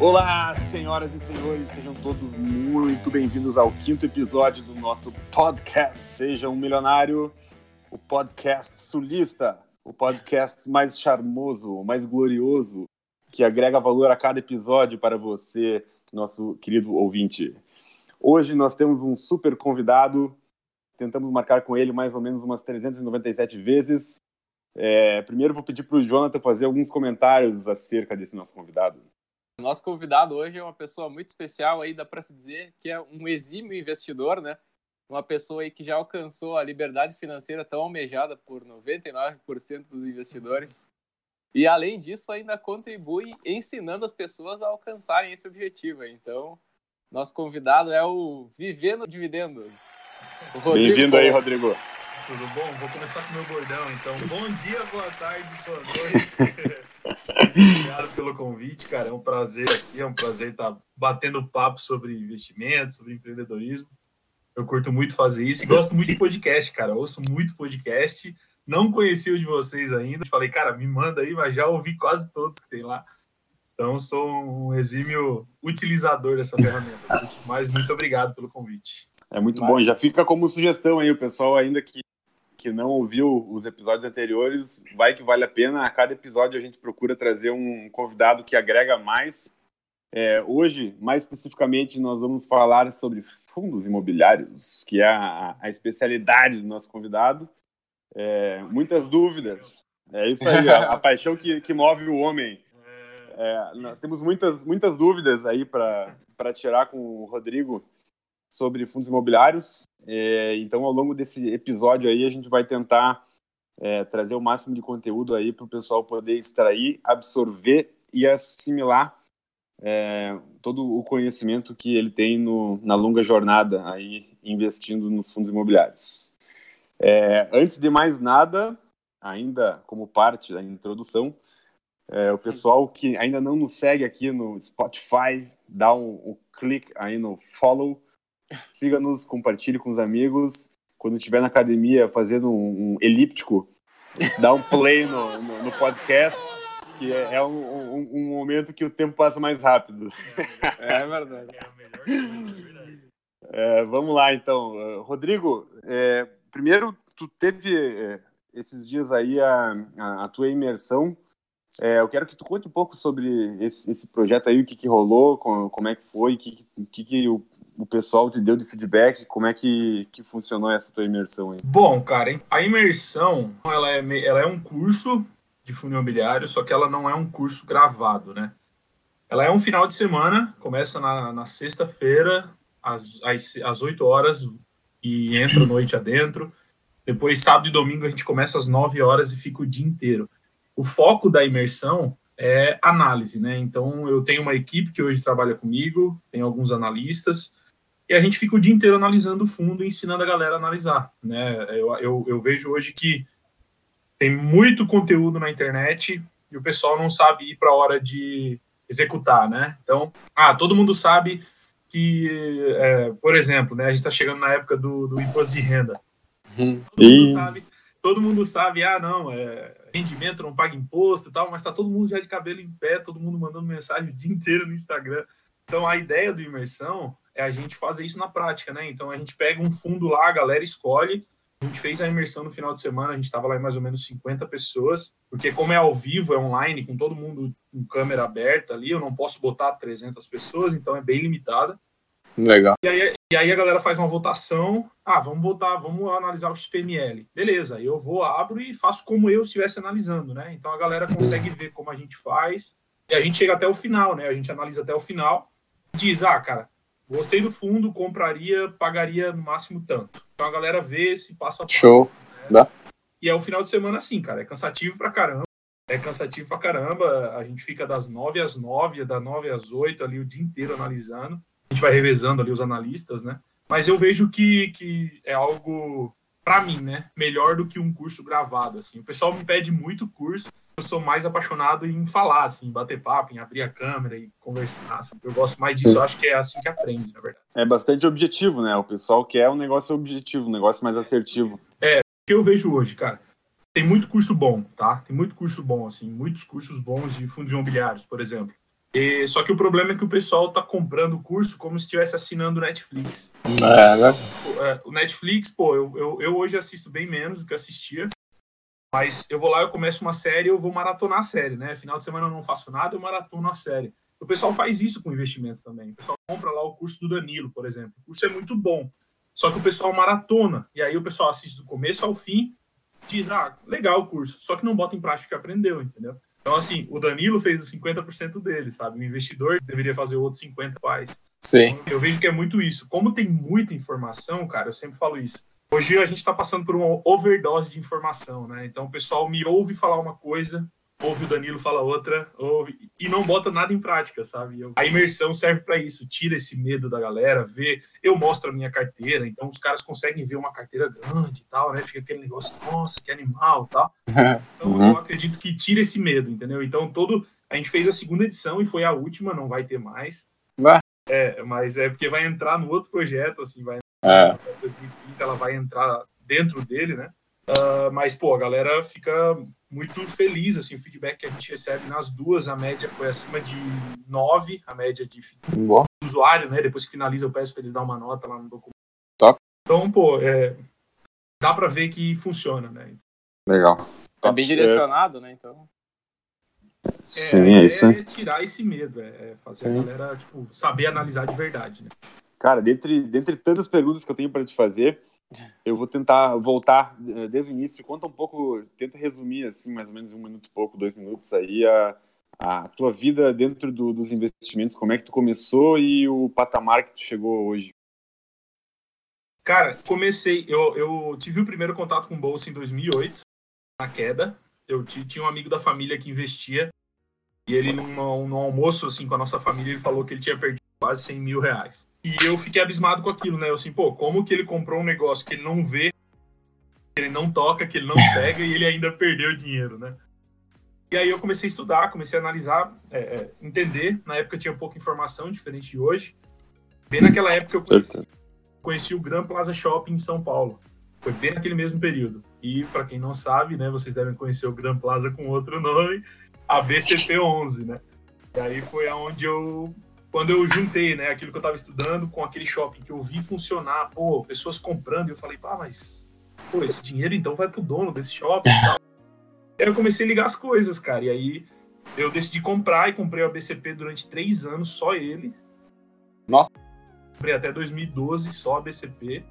Olá, senhoras e senhores, sejam todos muito bem-vindos ao quinto episódio do nosso podcast Seja um Milionário, o podcast sulista, o podcast mais charmoso, mais glorioso, que agrega valor a cada episódio para você, nosso querido ouvinte. Hoje nós temos um super convidado, tentamos marcar com ele mais ou menos umas 397 vezes. É, primeiro vou pedir para o Jonathan fazer alguns comentários acerca desse nosso convidado. Nosso convidado hoje é uma pessoa muito especial aí, dá para se dizer que é um exímio investidor, né? Uma pessoa aí que já alcançou a liberdade financeira tão almejada por 99% dos investidores. E além disso, ainda contribui ensinando as pessoas a alcançarem esse objetivo. Então, nosso convidado é o Vivendo Dividendos. Bem-vindo aí, Rodrigo. Tudo bom? Vou começar com o meu bordão, então. Bom dia, boa tarde, boa noite. Obrigado pelo convite, cara. É um prazer aqui, é um prazer estar batendo papo sobre investimentos, sobre empreendedorismo. Eu curto muito fazer isso e gosto muito de podcast, cara. Ouço muito podcast. Não conheci o de vocês ainda. Falei, cara, me manda aí, mas já ouvi quase todos que tem lá. Então, sou um exímio utilizador dessa ferramenta. Mas muito obrigado pelo convite. É muito mas... bom. Já fica como sugestão aí, o pessoal ainda que que não ouviu os episódios anteriores, vai que vale a pena. A cada episódio a gente procura trazer um convidado que agrega mais. É, hoje, mais especificamente, nós vamos falar sobre fundos imobiliários, que é a, a especialidade do nosso convidado. É, muitas dúvidas. É isso aí, a, a paixão que, que move o homem. É, nós temos muitas, muitas dúvidas aí para tirar com o Rodrigo sobre fundos imobiliários. É, então, ao longo desse episódio aí, a gente vai tentar é, trazer o máximo de conteúdo aí para o pessoal poder extrair, absorver e assimilar é, todo o conhecimento que ele tem no, na longa jornada aí investindo nos fundos imobiliários. É, antes de mais nada, ainda como parte da introdução, é, o pessoal que ainda não nos segue aqui no Spotify, dá um, um clique aí no follow Siga-nos, compartilhe com os amigos. Quando estiver na academia fazendo um, um elíptico, dá um play no, no, no podcast, que é, é um, um, um, momento que o tempo passa mais rápido. É, é verdade. É a melhor coisa, é verdade. É, vamos lá, então. Rodrigo, é, primeiro, tu teve é, esses dias aí a, a, a tua imersão. É, eu quero que tu conte um pouco sobre esse, esse projeto aí, o que, que rolou, como, como é que foi, o que, que, que o o pessoal te deu de feedback? Como é que, que funcionou essa tua imersão aí? Bom, cara, a imersão ela é, ela é um curso de fundo imobiliário, só que ela não é um curso gravado, né? Ela é um final de semana, começa na, na sexta-feira, às, às, às 8 horas, e entra noite adentro. Depois, sábado e domingo, a gente começa às 9 horas e fica o dia inteiro. O foco da imersão é análise, né? Então, eu tenho uma equipe que hoje trabalha comigo, tem alguns analistas, e a gente fica o dia inteiro analisando o fundo, ensinando a galera a analisar. Né? Eu, eu, eu vejo hoje que tem muito conteúdo na internet e o pessoal não sabe ir para a hora de executar, né? Então, ah, todo mundo sabe que, é, por exemplo, né, a gente está chegando na época do, do imposto de renda. Uhum. Todo, mundo sabe, todo mundo sabe, ah, não, é, rendimento não paga imposto e tal, mas está todo mundo já de cabelo em pé, todo mundo mandando mensagem o dia inteiro no Instagram. Então, a ideia do imersão é a gente fazer isso na prática, né? Então a gente pega um fundo lá, a galera escolhe. A gente fez a imersão no final de semana, a gente estava lá em mais ou menos 50 pessoas, porque como é ao vivo, é online, com todo mundo com câmera aberta ali, eu não posso botar 300 pessoas, então é bem limitada. Legal. E aí, e aí a galera faz uma votação, ah, vamos votar, vamos analisar o XPML. Beleza, eu vou, abro e faço como eu estivesse analisando, né? Então a galera consegue ver como a gente faz, e a gente chega até o final, né? A gente analisa até o final, diz, ah, cara, Gostei do fundo, compraria, pagaria no máximo tanto. Então a galera vê se passa a Show. Né? E é o final de semana assim, cara. É cansativo pra caramba. É cansativo pra caramba. A gente fica das nove às nove, das nove às oito ali o dia inteiro analisando. A gente vai revezando ali os analistas, né? Mas eu vejo que, que é algo, para mim, né? Melhor do que um curso gravado, assim. O pessoal me pede muito curso eu sou mais apaixonado em falar, assim, em bater papo, em abrir a câmera e conversar. Assim. Eu gosto mais disso, eu acho que é assim que aprende, na verdade. É bastante objetivo, né? O pessoal quer um negócio objetivo, um negócio mais assertivo. É, o que eu vejo hoje, cara. Tem muito curso bom, tá? Tem muito curso bom, assim, muitos cursos bons de fundos imobiliários, por exemplo. E, só que o problema é que o pessoal tá comprando o curso como se estivesse assinando o Netflix. É, né? É, o Netflix, pô, eu, eu, eu hoje assisto bem menos do que eu assistia. Mas eu vou lá, eu começo uma série, eu vou maratonar a série, né? Final de semana eu não faço nada, eu maratono a série. O pessoal faz isso com investimento também. O pessoal compra lá o curso do Danilo, por exemplo. O curso é muito bom. Só que o pessoal maratona. E aí o pessoal assiste do começo ao fim, diz, ah, legal o curso. Só que não bota em prática o que aprendeu, entendeu? Então, assim, o Danilo fez os 50% dele, sabe? O investidor deveria fazer o outro 50% faz. Sim. Então, eu vejo que é muito isso. Como tem muita informação, cara, eu sempre falo isso. Hoje a gente está passando por uma overdose de informação, né? Então o pessoal me ouve falar uma coisa, ouve o Danilo falar outra, ouve, e não bota nada em prática, sabe? Eu, a imersão serve para isso, tira esse medo da galera, vê. Eu mostro a minha carteira, então os caras conseguem ver uma carteira grande e tal, né? Fica aquele negócio, nossa, que animal e tal. Então Uhum. eu acredito que tira esse medo, entendeu? Então todo. A gente fez a segunda edição e foi a última, não vai ter mais. Vai. É, mas é porque vai entrar no outro projeto, assim, vai É. 2030 ela vai entrar dentro dele, né? Ah, mas, pô, a galera fica muito feliz, assim, o feedback que a gente recebe nas duas, a média foi acima de 9, a média de do usuário, né? Depois que finaliza, eu peço para eles dar uma nota lá no documento. Top. Então, pô, é, dá para ver que funciona, né? Legal. É bem direcionado, né? Então. Sim, é isso. É tirar esse medo, é é fazer Sim. a galera, tipo, saber analisar de verdade, né? Cara, dentre, dentre tantas perguntas que eu tenho para te fazer, eu vou tentar voltar eh, desde o início. Conta um pouco, tenta resumir, assim, mais ou menos um minuto e pouco, dois minutos aí, a, a tua vida dentro do- dos investimentos, como é que tu começou e o patamar que tu chegou hoje. Cara, comecei. Eu, eu tive o primeiro contato com bolsa em 2008, na queda. Eu ti- tinha um amigo da família que investia. E ele, num, num almoço assim, com a nossa família, ele falou que ele tinha perdido quase 100 mil reais. E eu fiquei abismado com aquilo, né? Eu assim, pô, como que ele comprou um negócio que ele não vê, que ele não toca, que ele não pega e ele ainda perdeu dinheiro, né? E aí eu comecei a estudar, comecei a analisar, é, é, entender. Na época tinha pouca informação, diferente de hoje. Bem naquela época eu conheci, conheci o Gran Plaza Shopping em São Paulo. Foi bem naquele mesmo período. E para quem não sabe, né, vocês devem conhecer o Gran Plaza com outro nome, a BCP11, né? E aí foi aonde eu quando eu juntei, né, aquilo que eu estava estudando com aquele shopping que eu vi funcionar, pô, pessoas comprando, e eu falei, pá, mas pô, esse dinheiro então vai pro dono desse shopping e tal. Aí eu comecei a ligar as coisas, cara. E aí eu decidi comprar e comprei o BCP durante três anos, só ele. Nossa. Comprei até 2012 só a BCP.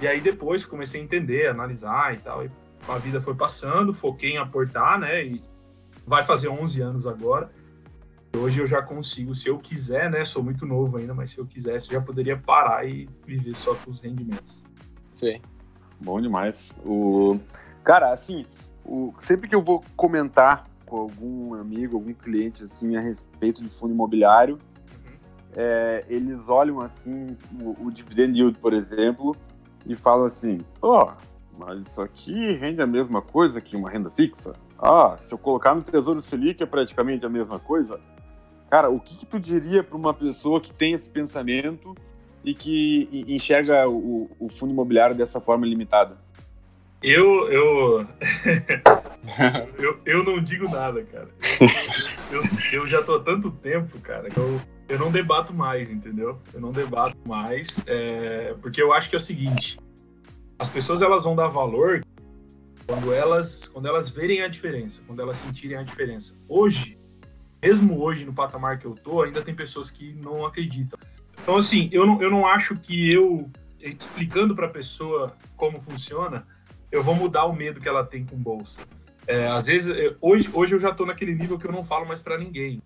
E aí depois comecei a entender, analisar e tal. E a vida foi passando, foquei em aportar, né? E vai fazer 11 anos agora. Hoje eu já consigo, se eu quiser, né? Sou muito novo ainda, mas se eu quisesse, eu já poderia parar e viver só com os rendimentos. Sim. Bom demais. O... Cara, assim, o... sempre que eu vou comentar com algum amigo, algum cliente, assim, a respeito de fundo imobiliário, é, eles olham, assim, o, o dividend yield, por exemplo, e falam assim, ó, mas isso aqui rende a mesma coisa que uma renda fixa? Ah, se eu colocar no Tesouro Selic é praticamente a mesma coisa? Cara, o que, que tu diria para uma pessoa que tem esse pensamento e que enxerga o, o fundo imobiliário dessa forma limitada? Eu, eu, eu, eu não digo nada, cara. Eu, eu, eu já tô há tanto tempo, cara, que eu, eu não debato mais, entendeu? Eu não debato mais, é, porque eu acho que é o seguinte: as pessoas elas vão dar valor quando elas, quando elas verem a diferença, quando elas sentirem a diferença. Hoje, mesmo hoje no patamar que eu tô, ainda tem pessoas que não acreditam. Então, assim, eu não, eu não acho que eu explicando para a pessoa como funciona eu vou mudar o medo que ela tem com bolsa. É, às vezes, eu- hoje, hoje eu já tô naquele nível que eu não falo mais para ninguém.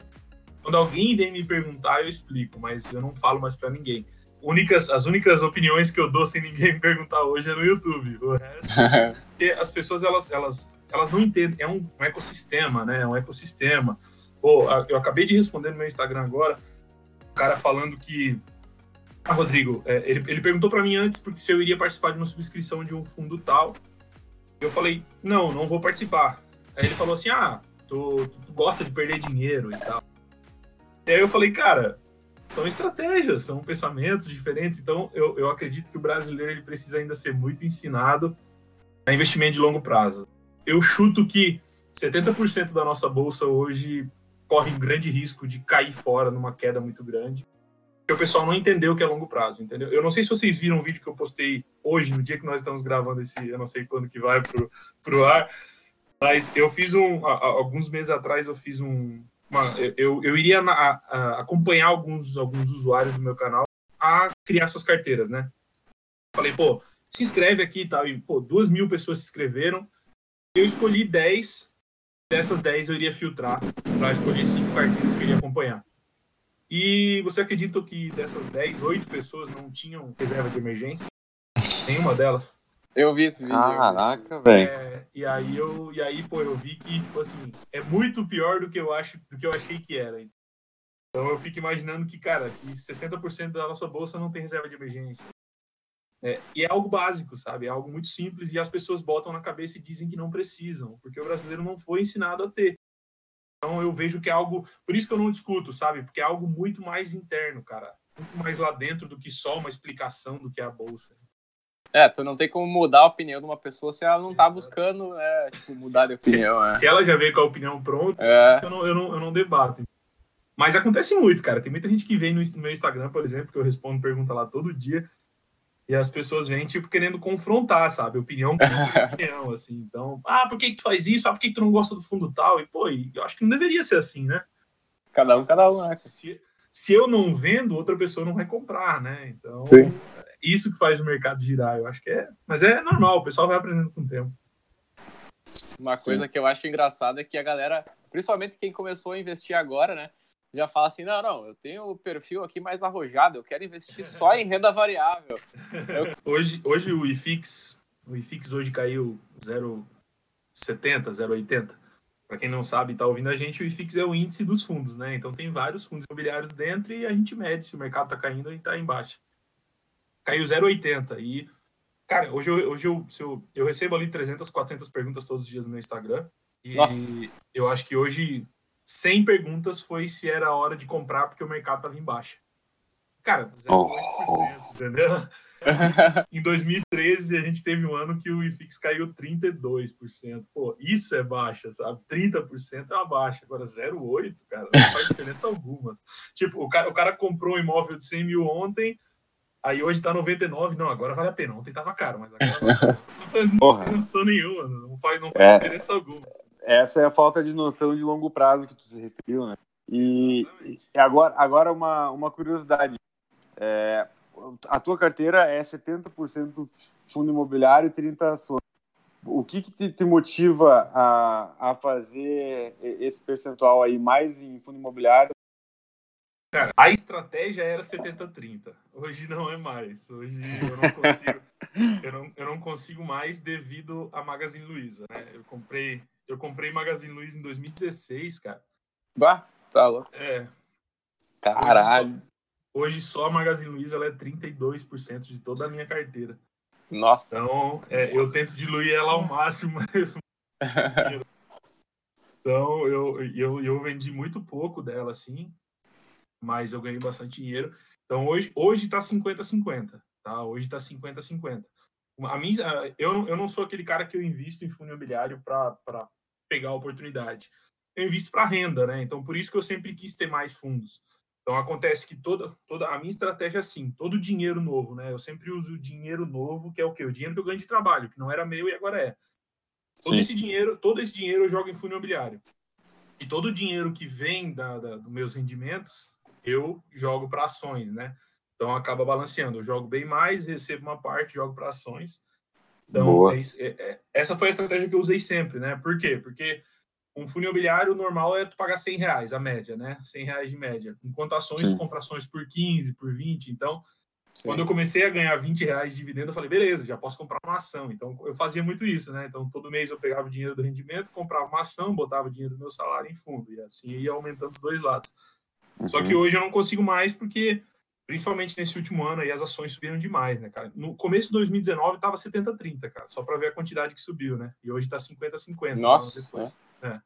Quando alguém vem me perguntar, eu explico, mas eu não falo mais para ninguém. Únicas, as únicas opiniões que eu dou sem ninguém me perguntar hoje é no YouTube. O resto, porque as pessoas elas, elas, elas não entendem. É um, um ecossistema, né? É um ecossistema. Pô, eu acabei de responder no meu Instagram agora, o cara falando que. Ah, Rodrigo, é, ele, ele perguntou para mim antes porque se eu iria participar de uma subscrição de um fundo tal. Eu falei, não, não vou participar. Aí ele falou assim: ah, tu, tu gosta de perder dinheiro e tal. E aí eu falei, cara, são estratégias, são pensamentos diferentes. Então eu, eu acredito que o brasileiro ele precisa ainda ser muito ensinado a investimento de longo prazo. Eu chuto que 70% da nossa bolsa hoje corre um grande risco de cair fora numa queda muito grande. O pessoal não entendeu que é longo prazo, entendeu? Eu não sei se vocês viram o vídeo que eu postei hoje, no dia que nós estamos gravando esse, eu não sei quando que vai pro, pro ar, mas eu fiz um, alguns meses atrás eu fiz um, uma, eu, eu iria na, a, acompanhar alguns, alguns usuários do meu canal a criar suas carteiras, né? Falei, pô, se inscreve aqui e tal, e pô, duas mil pessoas se inscreveram, eu escolhi 10 dessas 10 eu iria filtrar para escolher cinco carteiras que eu iria acompanhar. E você acredita que dessas 10, 8 pessoas não tinham reserva de emergência? Nenhuma delas. Eu vi esse vídeo. Caraca, velho. É, e aí eu, e aí, pô, eu vi que, tipo assim, é muito pior do que eu acho, do que eu achei que era. Então eu fico imaginando que, cara, que 60% da nossa bolsa não tem reserva de emergência. É, e é algo básico, sabe? É algo muito simples e as pessoas botam na cabeça e dizem que não precisam, porque o brasileiro não foi ensinado a ter. Então eu vejo que é algo. Por isso que eu não discuto, sabe? Porque é algo muito mais interno, cara. Muito mais lá dentro do que só uma explicação do que é a bolsa. É, tu não tem como mudar a opinião de uma pessoa se ela não tá buscando é, tipo, mudar de opinião. Se, é. se ela já veio com a opinião pronta, é. eu, não, eu, não, eu não debato. Mas acontece muito, cara. Tem muita gente que vem no meu Instagram, por exemplo, que eu respondo pergunta lá todo dia. E as pessoas vêm, tipo, querendo confrontar, sabe? Opinião com opinião, assim. Então, ah, por que, que tu faz isso? Ah, por que, que tu não gosta do fundo tal? E, pô, eu acho que não deveria ser assim, né? Cada um, cada um, né? Se, se eu não vendo, outra pessoa não vai comprar, né? Então, Sim. isso que faz o mercado girar, eu acho que é. Mas é normal, o pessoal vai aprendendo com o tempo. Uma Sim. coisa que eu acho engraçada é que a galera, principalmente quem começou a investir agora, né? Já fala assim: não, não, eu tenho o perfil aqui mais arrojado, eu quero investir só em renda variável. Eu... Hoje, hoje o IFIX, o IFIX hoje caiu 0,70, 0,80. Para quem não sabe, está ouvindo a gente, o IFIX é o índice dos fundos, né? Então tem vários fundos imobiliários dentro e a gente mede se o mercado está caindo ou está em baixa. Caiu 0,80 e cara, hoje eu, hoje eu, eu, eu recebo ali 300, 400 perguntas todos os dias no meu Instagram. E Nossa. eu acho que hoje 100 perguntas foi se era hora de comprar porque o mercado estava em baixa. Cara, 0,8%, oh. entendeu? em 2013, a gente teve um ano que o IFIX caiu 32%. Pô, isso é baixa, sabe? 30% é uma baixa. Agora, 0,8%, cara, não faz diferença alguma. Tipo, o cara, o cara comprou um imóvel de 100 mil ontem, aí hoje tá 99. Não, agora vale a pena. Ontem tava caro, mas agora não tem noção nenhuma. Não faz, não faz é. diferença alguma essa é a falta de noção de longo prazo que tu se referiu, né? E, e agora, agora uma, uma curiosidade. É, a tua carteira é 70% fundo imobiliário e 30% ações. O que, que te, te, motiva a, a fazer esse percentual aí mais em fundo imobiliário? Cara, a estratégia era 70-30. Hoje não é mais. Hoje eu não consigo, eu não, eu não consigo mais devido à Magazine Luiza. Né? Eu comprei eu comprei Magazine Luiza em 2016, cara. Bah, tá louco. É. Caralho. Hoje só, hoje só a Magazine Luiza ela é 32% de toda a minha carteira. Nossa. Então, é, eu tento diluir ela ao máximo. então, eu, eu, eu vendi muito pouco dela, assim, mas eu ganhei bastante dinheiro. Então, hoje, hoje tá 50-50, tá? Hoje tá 50-50. A minha, eu, eu não sou aquele cara que eu invisto em fundo imobiliário para pegar a oportunidade. Eu invisto para renda, né? Então, por isso que eu sempre quis ter mais fundos. Então, acontece que toda, toda a minha estratégia é assim, todo dinheiro novo, né? Eu sempre uso dinheiro novo, que é o quê? O dinheiro que eu ganho de trabalho, que não era meu e agora é. Todo Sim. esse dinheiro, todo esse dinheiro eu jogo em fundo imobiliário. E todo o dinheiro que vem da, da dos meus rendimentos, eu jogo para ações, né? Então acaba balanceando. Eu jogo bem mais, recebo uma parte, jogo para ações. Então, é, é, essa foi a estratégia que eu usei sempre, né? Por quê? Porque um fundo imobiliário normal é tu pagar 100 reais, a média, né? 100 reais de média. Enquanto ações, Sim. tu compra ações por 15, por 20. Então, Sim. quando eu comecei a ganhar 20 reais de dividendo, eu falei, beleza, já posso comprar uma ação. Então, eu fazia muito isso, né? Então, todo mês eu pegava o dinheiro do rendimento, comprava uma ação, botava o dinheiro do meu salário em fundo. E assim ia aumentando os dois lados. Uhum. Só que uhum. hoje eu não consigo mais porque principalmente nesse último ano aí as ações subiram demais, né, cara? No começo de 2019 tava 70-30, cara, só para ver a quantidade que subiu, né? E hoje tá 50-50. Nossa. Depois. É. É.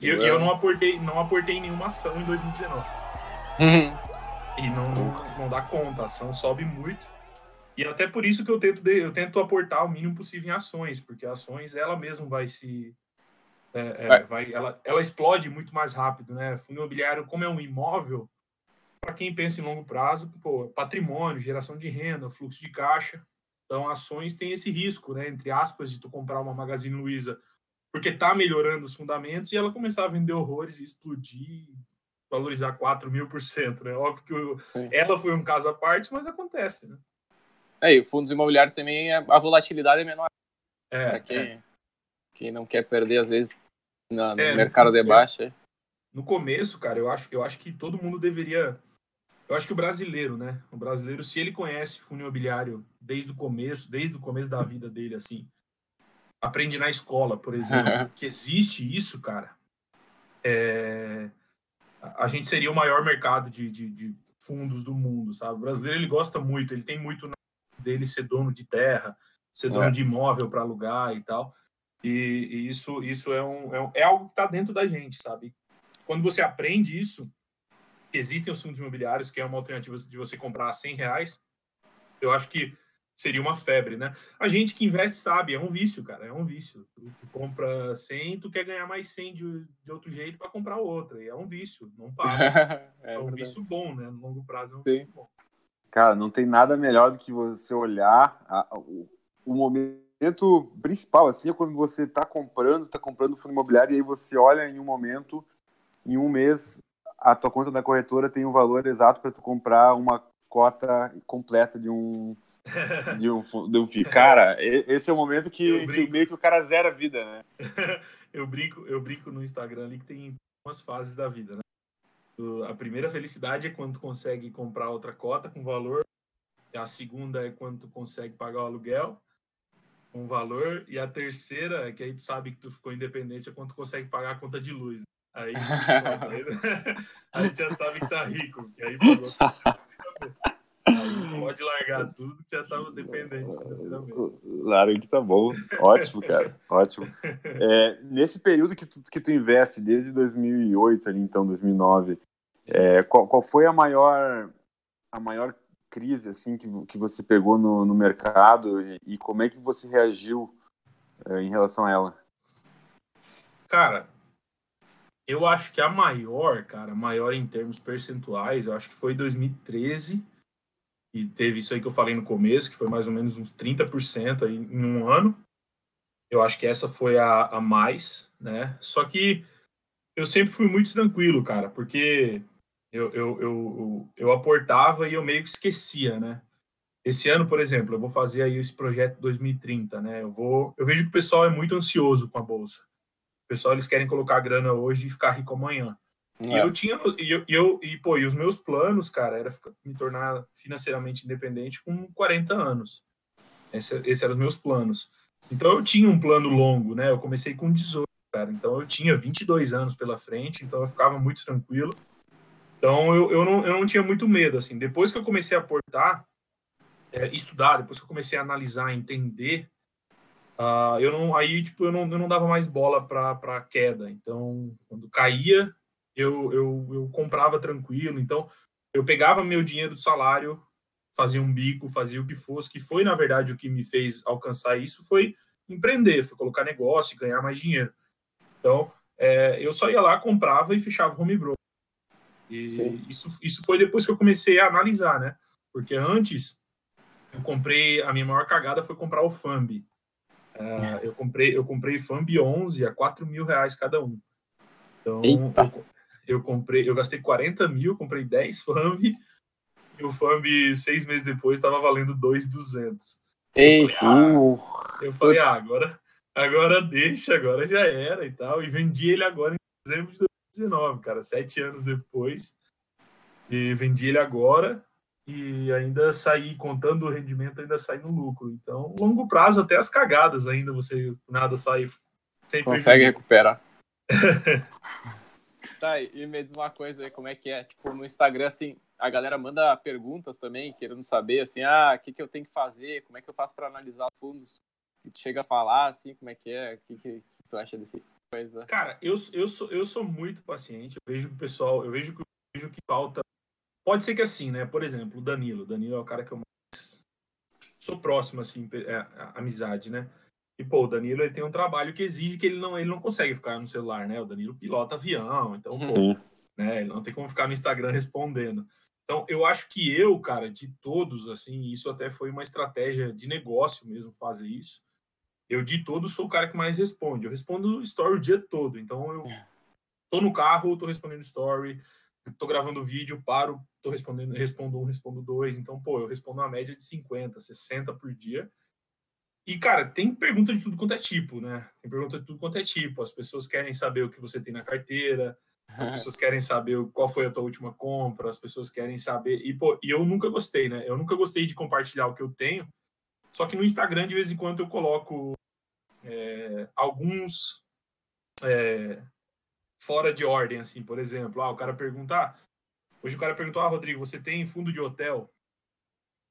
E eu, eu, não aportei, não aportei nenhuma ação em 2019. Uhum. E não, não, não dá conta, a ação sobe muito. E até por isso que eu tento, eu tento aportar o mínimo possível em ações, porque ações ela mesma vai se é, é, vai, ela, ela explode muito mais rápido, né? Fundo imobiliário, como é um imóvel, para quem pensa em longo prazo, pô, patrimônio, geração de renda, fluxo de caixa. Então, ações têm esse risco, né? Entre aspas, de tu comprar uma Magazine Luiza porque está melhorando os fundamentos e ela começar a vender horrores e explodir, valorizar 4 mil por cento, né? Óbvio que ela foi um caso à parte, mas acontece, né? É, e fundos imobiliários também, a volatilidade é menor. É, para quem, é. quem não quer perder, às vezes, no, no É, mercado de é. baixa. No começo, cara, eu acho, eu acho que todo mundo deveria. Eu acho que o brasileiro, né? O brasileiro, se ele conhece fundo imobiliário desde o começo, desde o começo da vida dele, assim, aprende na escola, por exemplo, que existe isso, cara, é, a gente seria o maior mercado de, de, de fundos do mundo, sabe? O brasileiro ele gosta muito, ele tem muito dele ser dono de terra, ser dono É. de imóvel para alugar e tal. E, e isso, isso é, um, é, um- é algo que está dentro da gente, sabe? Quando você aprende isso, existem os fundos imobiliários, que é uma alternativa de você comprar a 100 reais, eu acho que seria uma febre, né? A gente que investe sabe, é um vício, cara, é um vício. Tu, tu compra 100, tu quer ganhar mais 100 de, de outro jeito para comprar outra, e é um vício, não para. é É um verdade. vício bom, né? No longo prazo é um Sim. vício bom. Cara, não tem nada melhor do que você olhar a- o, o momento principal, assim, é quando você tá comprando, tá comprando fundo imobiliário e aí você olha em um momento, em um mês, a tua conta da corretora tem o valor exato para tu comprar uma cota completa de um de um, de um FII. Cara, esse é o momento que, que meio que o cara zera a vida, né? eu brinco, eu brinco no Instagram ali que tem umas fases da vida, né? A primeira felicidade é quando tu consegue comprar outra cota com valor. A segunda é quando tu consegue pagar o aluguel com valor. E a terceira é que aí tu sabe que tu ficou independente é quando tu consegue pagar a conta de luz. né? Aí, aí, já sabe que tá rico. porque Aí. Aí pode largar tudo que já tava dependente financeiramente. Larga que tá bom. Ótimo, cara. Ótimo. É, nesse período que tu, que tu investe, desde 2008, ali, então, 2009, é, qual, qual foi a maior, a maior crise assim que, que você pegou no, no mercado e, e como é que você reagiu é, em relação a ela? Cara, eu acho que a maior, cara, maior em termos percentuais, eu acho que foi 2013. E teve isso aí que eu falei no começo, que foi mais ou menos uns 30% aí em um ano. Eu acho que essa foi a, a mais, né? Só que eu sempre fui muito tranquilo, cara, porque eu, eu, eu, eu, aportava e eu meio que esquecia, né? Esse ano, por exemplo, eu vou fazer aí esse projeto 2030, né? Eu vou, eu vejo que o pessoal é muito ansioso com a bolsa. O pessoal eles querem colocar grana hoje e ficar rico amanhã. E É. eu tinha e eu, e eu e pô, e os meus planos, cara, era ficar- me tornar financeiramente independente com 40 anos. Esse, esse eram os meus planos. Então eu tinha um plano longo, né? Eu comecei com 18, cara. Então eu tinha 22 anos pela frente, então eu ficava muito tranquilo. Então eu, eu, não, eu não tinha muito medo, assim. Depois que eu comecei a aportar, é, estudar, depois que eu comecei a analisar, entender, ah, eu não, aí tipo, eu não, eu não dava mais bola para queda. Então, quando caía, eu, eu, eu comprava tranquilo. Então, eu pegava meu dinheiro do salário, fazia um bico, fazia o que fosse, que foi, na verdade, o que me fez alcançar isso, foi empreender, foi colocar negócio e ganhar mais dinheiro. Então, é, eu só ia lá, comprava e fechava o home broker. E Sim. isso, isso foi depois que eu comecei a analisar, né? Porque antes, eu comprei, a minha maior cagada foi comprar o FAMB. Ah, eu comprei eu comprei FAMB 11 a 4 mil reais cada um. Então, eu, eu comprei, eu gastei 40 mil, comprei 10 FAMB, e o FAMB, seis meses depois, estava valendo 2,200. Ei, Ah, Uh, Eu falei, ah, agora, agora deixa, agora já era e tal. E vendi ele agora em dezembro de 2019, cara, sete anos depois. E vendi ele agora e ainda saí, contando o rendimento, ainda saí no lucro. Então, longo prazo, até as cagadas ainda, você nada sai sem consegue recuperar. tá, e me diz uma coisa aí, como é que é? Tipo, no Instagram, assim, a galera manda perguntas também, querendo saber, assim, ah, o que, que eu tenho que fazer, como é que eu faço para analisar fundos? E tu chega a falar, assim, como é que é, o que, que, que tu acha desse coisa? Cara, eu, eu, sou, eu sou muito paciente. Eu vejo que o pessoal, eu vejo que, eu vejo que falta. Pode ser que assim, né? Por exemplo, o Danilo. Danilo é o cara que eu mais sou próximo, assim, é, a- amizade, né? E, pô, o Danilo ele tem um trabalho que exige que ele não, ele não consegue ficar no celular, né? O Danilo pilota avião, então, pô, Sim. né? Ele não tem como ficar no Instagram respondendo. Então, eu acho que eu, cara, de todos, assim, isso até foi uma estratégia de negócio mesmo fazer isso. Eu, de todos, sou o cara que mais responde. Eu respondo story o dia todo. Então, eu tô no carro, tô respondendo story, tô gravando vídeo, paro, tô respondendo, respondo um, respondo dois. Então, pô, eu respondo uma média de 50, 60 por dia. E, cara, tem pergunta de tudo quanto é tipo, né? Tem pergunta de tudo quanto é tipo. As pessoas querem saber o que você tem na carteira, as pessoas querem saber qual foi a tua última compra, as pessoas querem saber. E, pô, e eu nunca gostei, né? Eu nunca gostei de compartilhar o que eu tenho. Só que no Instagram, de vez em quando, eu coloco é, alguns é, fora de ordem, assim, por exemplo. Ah, o cara perguntar. hoje o cara perguntou: Ah, Rodrigo, você tem fundo de hotel?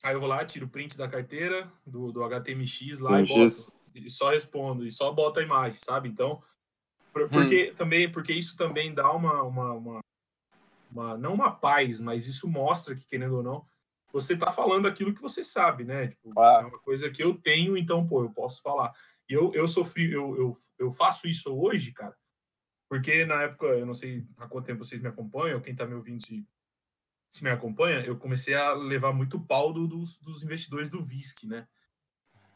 Aí eu vou lá, tiro o print da carteira, do, do HTMX lá e boto. E só respondo, e só boto a imagem, sabe? Então, por- porque também, porque isso também dá uma, uma, uma, uma- não uma paz, mas isso mostra que, querendo ou não, você tá falando aquilo que você sabe, né? Tipo, Claro. é uma coisa que eu tenho, então, pô, eu posso falar. E eu, eu sofri, eu, eu, eu faço isso hoje, cara, porque na época, eu não sei há quanto tempo vocês me acompanham, quem tá me ouvindo se, se me acompanha, eu comecei a levar muito pau do- dos, dos investidores do VISC, né?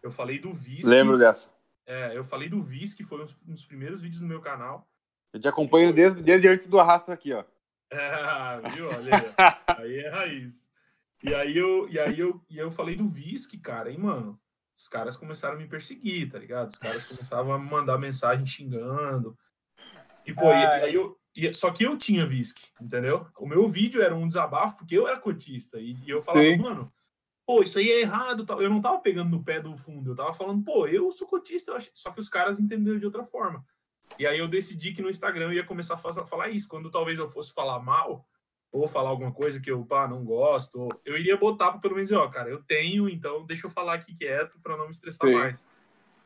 Eu falei do VISC. Lembro dessa. É, eu falei do VISC, foi um dos- primeiros vídeos do meu canal. Eu te acompanho desde, desde antes do arrasta aqui, ó. É, viu? Olha aí, aí é raiz. E aí eu, e aí eu, e eu falei do VISC, cara, e mano, os caras começaram a me perseguir, tá ligado? Os caras começavam a me mandar mensagem xingando. E, pô, e, e aí eu. e- só que eu tinha VISC, entendeu? O meu vídeo era um desabafo, porque eu era cotista. E, eu falava, Sim. mano, pô, isso aí é errado. Eu não tava pegando no pé do fundo, eu tava falando, pô, eu sou cotista, eu só que os caras entenderam de outra forma. E aí eu decidi que no Instagram eu ia começar a falar isso. Quando talvez eu fosse falar mal, ou falar alguma coisa que eu pá, não gosto, ou- eu iria botar pra pelo menos ó, cara, eu tenho, então deixa eu falar aqui quieto pra não me estressar Sim. mais.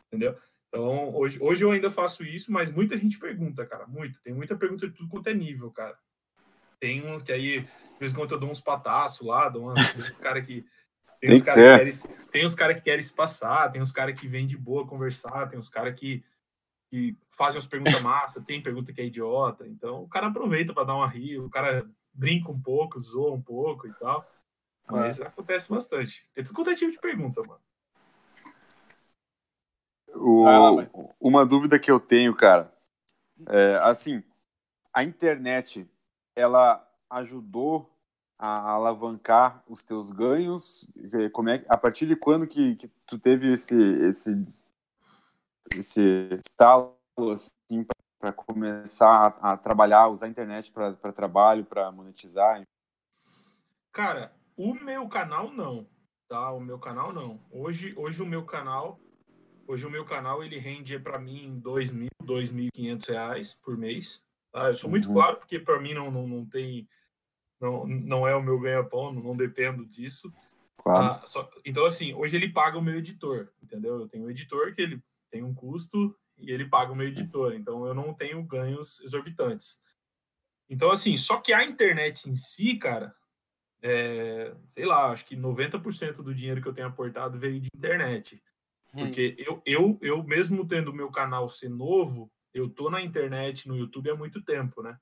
Entendeu? Então, hoje, hoje eu ainda faço isso, mas muita gente pergunta, cara, muito. Tem muita pergunta de tudo quanto é nível, cara. Tem uns que aí, de vez em quando eu dou uns pataços lá, dou uma, tem uns caras que. Tem, Tem uns que cara que querem, se- tem uns caras que querem se passar, tem uns caras que vêm de boa conversar, tem uns caras que, que fazem umas perguntas massa, tem pergunta que é idiota. Então o cara aproveita para dar uma rir, o cara brinca um pouco, zoa um pouco e tal. Mas acontece bastante. Tem tudo quanto é tipo de pergunta, mano. O- uma dúvida que eu tenho, cara, é, assim, a internet, ela ajudou a alavancar os teus ganhos? Eh, Como é, a partir de quando que, que tu teve esse, esse, esse estalo, assim, para começar a, a trabalhar, usar a internet para trabalho, para monetizar? Cara, o meu canal não, tá? O meu canal não. Hoje, hoje o meu canal, hoje o meu canal ele rende para mim dois mil, dois mil e quinhentos reais por mês. Tá? Eu sou muito Uhum. claro porque para mim não, não, não tem, não, não é o meu ganha-pão, não, não dependo disso. Claro. Ah, só- então, assim, hoje ele paga o meu editor, entendeu? Eu tenho um editor que ele tem um custo e ele paga o meu editor. Então, eu não tenho ganhos exorbitantes. Então, assim, só que a internet em si, cara, é, sei lá, acho que 90% do dinheiro que eu tenho aportado veio de internet. Hum. Porque eu, eu, eu mesmo tendo meu canal ser novo, eu tô na internet, no YouTube há muito tempo, né?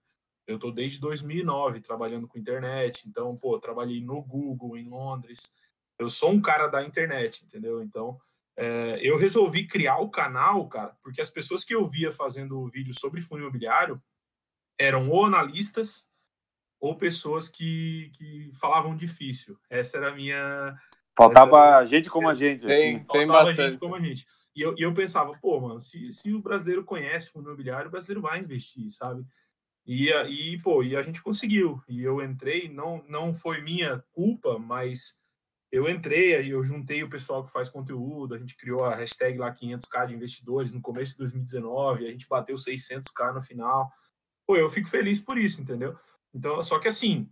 Eu tô desde 2009 trabalhando com internet. Então, pô, trabalhei no Google, em Londres. Eu sou um cara da internet, entendeu? Então, é, eu resolvi criar o canal, cara, porque as pessoas que eu via fazendo vídeo sobre fundo imobiliário eram ou analistas ou pessoas que, que falavam difícil. Essa era a minha, Faltava gente como a gente. Tem, assim. tem faltava bastante. gente como a gente. E eu, e eu pensava, pô, mano, se, se o brasileiro conhece fundo imobiliário, o brasileiro vai investir, sabe? E, a- e, pô, e a gente conseguiu. E eu entrei, não, não foi minha culpa, mas eu entrei, aí eu juntei o pessoal que faz conteúdo, a gente criou a hashtag lá 500k de investidores no começo de 2019, a gente bateu 600k no final. Pô, eu fico feliz por isso, entendeu? Então, só que assim,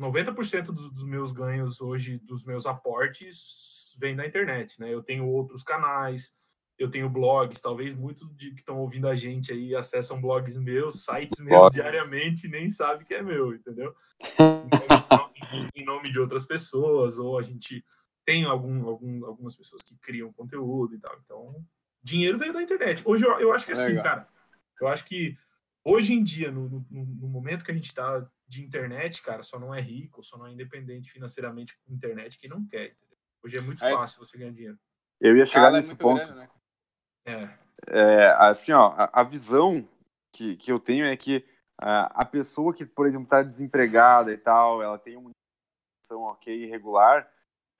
90% dos, dos meus ganhos hoje, dos meus aportes, vem da internet, né? Eu tenho outros canais, eu tenho blogs, talvez muitos de que estão ouvindo a gente aí acessam blogs meus, sites meus Blog. diariamente e nem sabe que é meu, entendeu? Então, em, em nome de outras pessoas, ou a gente tem algum, algum, algumas pessoas que criam conteúdo e tal. Então, Dinheiro veio da internet. Hoje eu, eu acho que é assim, Legal. cara. Eu acho que hoje em dia, no, no, no momento que a gente está de internet, cara, só não é rico, só não é independente financeiramente com internet quem não quer. entendeu? Hoje é muito É, fácil você ganhar dinheiro. Eu ia chegar é nesse muito ponto. grande, né? É. É, assim, ó, a, a visão que, que eu tenho é que ah, a pessoa que, por exemplo, está desempregada e tal, ela tem uma situação ok, irregular,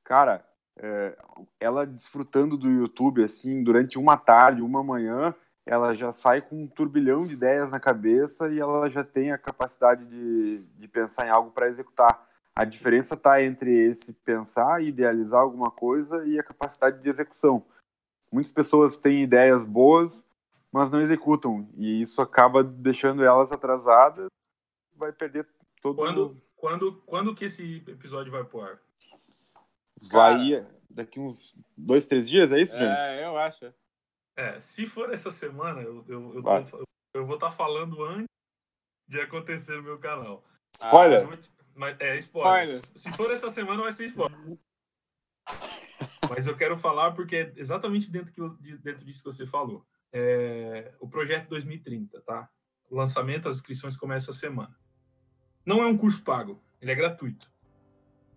cara, é, ela desfrutando do YouTube, assim, durante uma tarde, uma manhã, ela já sai com um turbilhão de ideias na cabeça e ela já tem a capacidade de, de pensar em algo para executar. A diferença está entre esse pensar e idealizar alguma coisa e a capacidade de execução. Muitas pessoas têm ideias boas, mas não executam. E isso acaba deixando elas atrasadas. Vai perder todo Quando, quando, quando que esse episódio vai pro ar? Vai daqui uns dois, três dias, é isso, gente? É, eu acho. É, se for essa semana, eu, eu, eu, tô- eu vou estar falando antes de acontecer no meu canal. Spoiler? Mas, mas- é, spoiler. Spoiler. Se for essa semana, vai ser spoiler. Mas eu quero falar porque é exatamente dentro, que, dentro disso que você falou. É, o projeto 2030, tá? O lançamento, as inscrições começam essa semana. Não é um curso pago, ele é gratuito.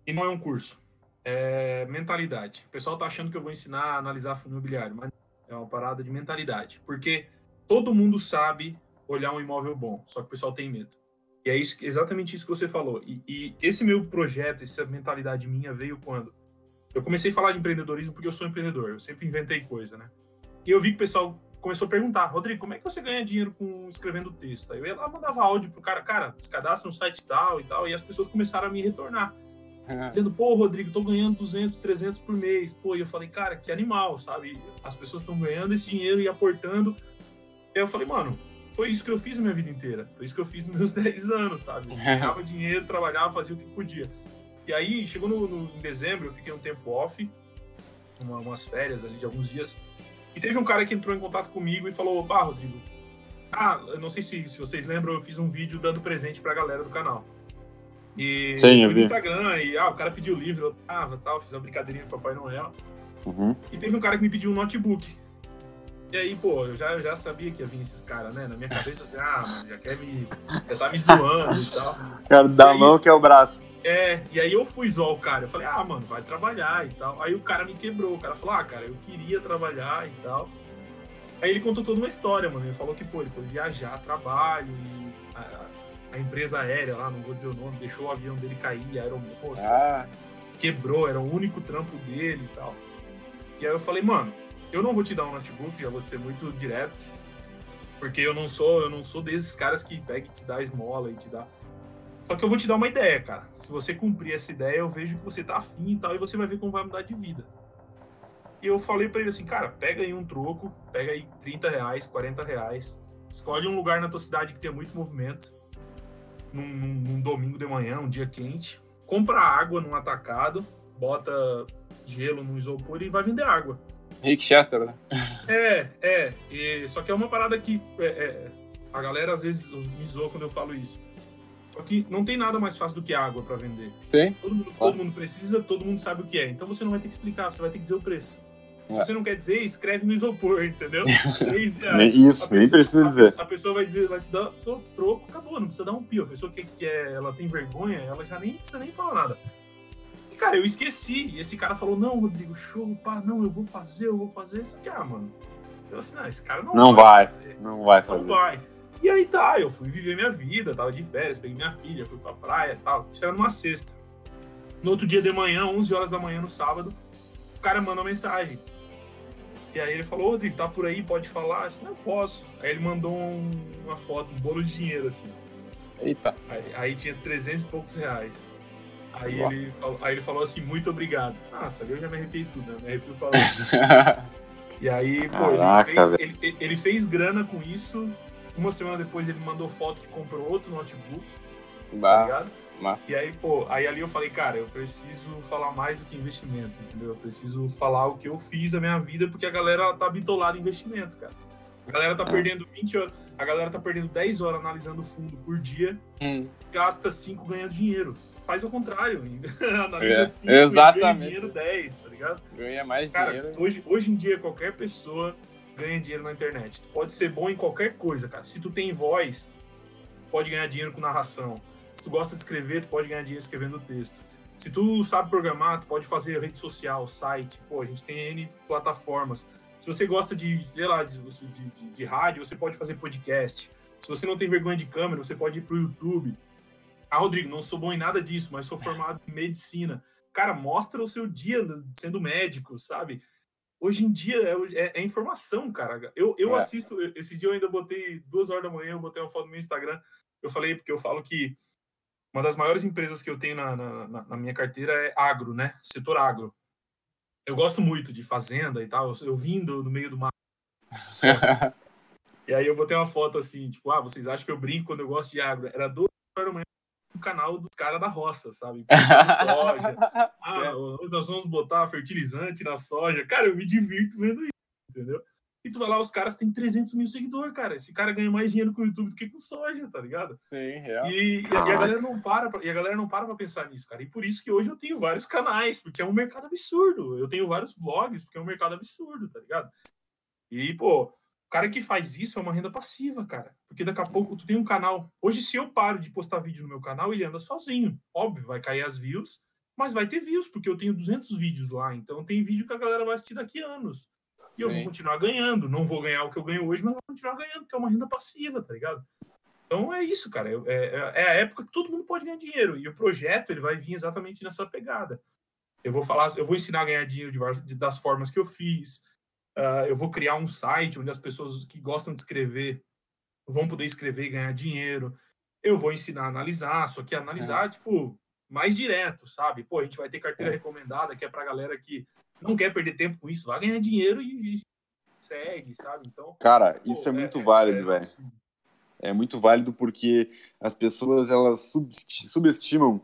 E não é um curso. É mentalidade. O pessoal tá achando que eu vou ensinar a analisar fundo imobiliário, mas é uma parada de mentalidade. Porque todo mundo sabe olhar um imóvel bom, só que o pessoal tem medo. E é isso, exatamente isso que você falou. E, e esse meu projeto, essa mentalidade minha veio quando? Eu comecei a falar de empreendedorismo porque eu sou empreendedor, eu sempre inventei coisa, né? E eu vi que o pessoal começou a perguntar, Rodrigo, como é que você ganha dinheiro com escrevendo texto? Aí eu ia lá, mandava áudio pro cara, cara, se cadastra no site tal e tal, e as pessoas começaram a me retornar dizendo, pô, Rodrigo, tô ganhando 200, 300 por mês. Pô, e eu falei, cara, que animal, sabe? As pessoas estão ganhando esse dinheiro e aportando. Aí eu falei, mano, foi isso que eu fiz a minha vida inteira. Foi isso que eu fiz nos meus 10 anos, sabe? Eu ganhava dinheiro, trabalhava, fazia o que podia. E aí, chegou no, no- em dezembro, eu fiquei um tempo off, uma- umas férias ali de alguns dias. E teve um cara que entrou em contato comigo e falou, bah, Rodrigo, ah, eu não sei se, se vocês lembram, eu fiz um vídeo dando presente pra galera do canal. E Sim, fui no. Instagram e ah, o cara pediu livro, eu tava, tal, fiz uma brincadeirinha com o Papai Noel. Uhum. E teve um cara que me pediu um notebook. E aí, pô, eu já, eu já sabia que ia vir esses caras, né? Na minha cabeça, eu falei, ah, mano, já quer me. Já tá me zoando e tal. Cara, da aí- mão que é o braço. É, e aí eu fui zoar o cara. Eu falei, ah, mano, vai trabalhar e tal. Aí o cara me quebrou. O cara falou, ah, cara, eu queria trabalhar e tal. Aí ele contou toda uma história, mano. Ele falou que, pô, ele foi viajar trabalho e a, empresa aérea lá, não vou dizer o nome, deixou o avião dele cair, a aeromoça Ah, quebrou, era o único trampo dele e tal. E aí eu falei, mano, eu não vou te dar um notebook, já vou te ser muito direto, porque eu não sou, eu não sou desses caras que pega e te dá esmola e te dá. Só que eu vou te dar uma ideia, cara. Se você cumprir essa ideia, eu vejo que você tá afim e tal, e você vai ver como vai mudar de vida. E eu falei pra ele assim, cara, pega aí um troco, pega aí 30 reais, 40 reais, escolhe um lugar na tua cidade que tenha muito movimento, num, num- num domingo de manhã, um dia quente, compra água num atacado, bota gelo no isopor e vai vender água. Rick Chester, né? É, é. e- só que é uma parada que é, é, a galera às vezes me zoa quando eu falo isso. Só que não tem nada mais fácil do que água para vender. Sim. Todo mundo, todo mundo precisa, todo mundo sabe o que é. Então você não vai ter que explicar, você vai ter que dizer o preço. Se É. você não quer dizer, escreve no isopor, entendeu? Reais. Nem- Isso, nem precisa dizer. A pessoa vai dizer, vai te dar tro- troco, acabou, não precisa dar um pio. A pessoa que, que é, ela tem vergonha, ela já nem precisa nem falar nada. E, cara, eu esqueci. E esse cara falou, não, Rodrigo, show, pá, não, eu vou fazer, eu vou fazer. Isso aqui, ah, mano. Eu assim, não, esse cara não, Não vai. fazer. Não vai Não fazer. vai. E aí tá, eu fui viver minha vida, tava de férias, peguei minha filha, fui pra praia e tal. Isso era numa sexta. No outro dia de manhã, 11 horas da manhã, no sábado, o cara manda uma mensagem. E aí ele falou, "Ô, Rodrigo, tá por aí, pode falar? Eu disse, não posso. Aí ele mandou um- uma foto, um bolo de dinheiro, assim. Eita. Aí, aí tinha 300 e poucos reais. Aí Uau. ele, falou, aí ele falou assim, muito obrigado. Nossa, eu já me arrepiei tudo, né? Me arrepio falando. E aí, pô, ele Caraca, fez, velho. ele, ele fez grana com isso. Uma semana depois ele mandou foto que comprou outro notebook, tá bah, ligado? Massa. E aí, pô, aí ali eu falei, cara, eu preciso falar mais do que investimento, entendeu? Eu preciso falar o que eu fiz na minha vida, porque a galera tá bitolada em investimento, cara. A galera tá É. perdendo 20 horas, a galera tá perdendo 10 horas analisando fundo por dia, Hum, gasta 5 ganhando dinheiro. Faz o contrário, analisa É, 5 e ganha dinheiro 10, tá ligado? ganha mais Cara, dinheiro. hoje, hoje em dia qualquer pessoa ganha dinheiro na internet. Tu pode ser bom em qualquer coisa, cara. Se tu tem voz, pode ganhar dinheiro com narração. Tu gosta de escrever, tu pode ganhar dinheiro escrevendo texto. Se tu sabe programar, tu pode fazer rede social, site. Pô, a gente tem N plataformas. Se você gosta de, sei lá, de, de, de, de rádio, você pode fazer podcast. Se você não tem vergonha de câmera, você pode ir pro YouTube. Ah, Rodrigo, não sou bom em nada disso, mas sou formado em medicina. Cara, mostra o seu dia sendo médico, sabe? Hoje em dia é, é, é informação, cara. Eu, eu é. assisto, esse dia eu ainda botei duas horas da manhã, eu botei uma foto no meu Instagram. Eu falei, porque eu falo que uma das maiores empresas que eu tenho na, na, na, minha carteira é agro, né? Setor agro. Eu gosto muito de fazenda e tal. Eu, eu vim do, do meio do mar. e aí eu botei uma foto assim, tipo, ah, vocês acham que eu brinco quando eu gosto de agro? Era duas horas da manhã no canal dos caras da roça, sabe? soja. Ah, nós vamos botar fertilizante na soja. Cara, eu me divirto vendo isso, entendeu? E tu vai lá, os caras têm 300 mil seguidores, cara. Esse cara ganha mais dinheiro com o YouTube do que com soja, tá ligado? Sim, real. E, e, a, e, a, galera não para, pra, e a galera não para pra pensar nisso, cara. E por isso que hoje eu tenho vários canais, porque é um mercado absurdo. Eu tenho vários blogs, porque é um mercado absurdo, tá ligado? E, pô, o cara que faz isso é uma renda passiva, cara. Porque daqui a pouco tu tem um canal. Hoje, se eu paro de postar vídeo no meu canal, ele anda sozinho. Óbvio, vai cair as views, mas vai ter views, porque eu tenho 200 vídeos lá. Então tem vídeo que a galera vai assistir daqui a anos. E eu vou continuar ganhando. Não vou ganhar o que eu ganho hoje, mas vou continuar ganhando, porque é uma renda passiva, tá ligado? Então é isso, cara. É, é, é, a época que todo mundo pode ganhar dinheiro. E o projeto ele vai vir exatamente nessa pegada. Eu vou falar, eu vou ensinar a ganhar dinheiro de, das formas que eu fiz. Uh, eu vou criar um site onde as pessoas que gostam de escrever vão poder escrever e ganhar dinheiro. Eu vou ensinar a analisar, só que analisar, é. tipo, mais direto, sabe? Pô, a gente vai ter carteira é. recomendada, que é pra galera que não quer perder tempo com isso, vai ganhar dinheiro e, segue, sabe? Então, cara, pô, isso é, é muito é, válido, é, velho. É muito válido porque as pessoas elas subestimam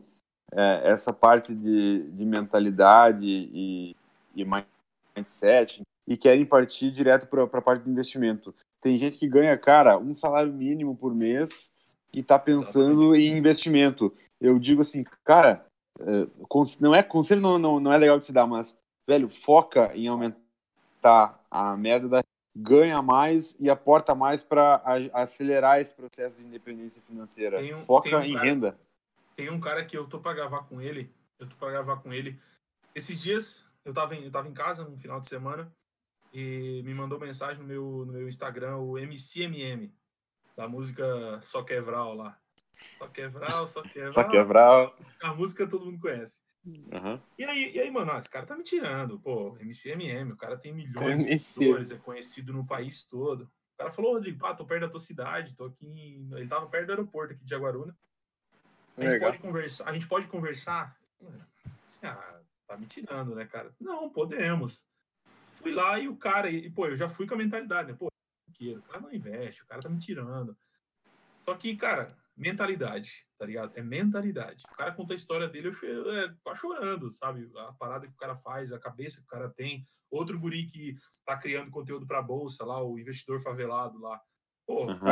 é, essa parte de, de mentalidade e, e mindset e querem partir direto para a parte do investimento. Tem gente que ganha, cara, um salário mínimo por mês e está pensando Exatamente. em investimento. Eu digo assim, cara, é, não é conselho não, não, não é legal de se dar, mas velho, foca em aumentar a merda da ganha mais e aporta mais para acelerar esse processo de independência financeira. Um, foca um em cara, renda. Tem um cara que eu tô para gravar com ele, eu tô para gravar com ele. Esses dias eu tava em, eu tava em casa no final de semana e me mandou mensagem no meu no meu Instagram o MCMM da música Só Quebral lá. Só Quebral, Só Quebral. Só Quebral. A música todo mundo conhece. Uhum. E, aí, e aí, mano, esse cara tá me tirando. Pô, MCMM, o cara tem milhões de seguidores, é conhecido no país todo. O cara falou, Rodrigo, pá, tô perto da tua cidade, tô aqui. Em... Ele tava perto do aeroporto aqui de Jaguaruna. A gente, pode conversar, a gente pode conversar. Assim, ah, tá me tirando, né, cara? Não, podemos. Fui lá e o cara, e, pô, eu já fui com a mentalidade, né? Pô, o cara não investe, o cara tá me tirando. Só que, cara, mentalidade, tá ligado? É mentalidade. O cara conta a história dele, eu é, tá chorando, sabe? A parada que o cara faz, a cabeça que o cara tem. Outro guri que tá criando conteúdo pra bolsa lá, o investidor favelado lá. Pô, uhum.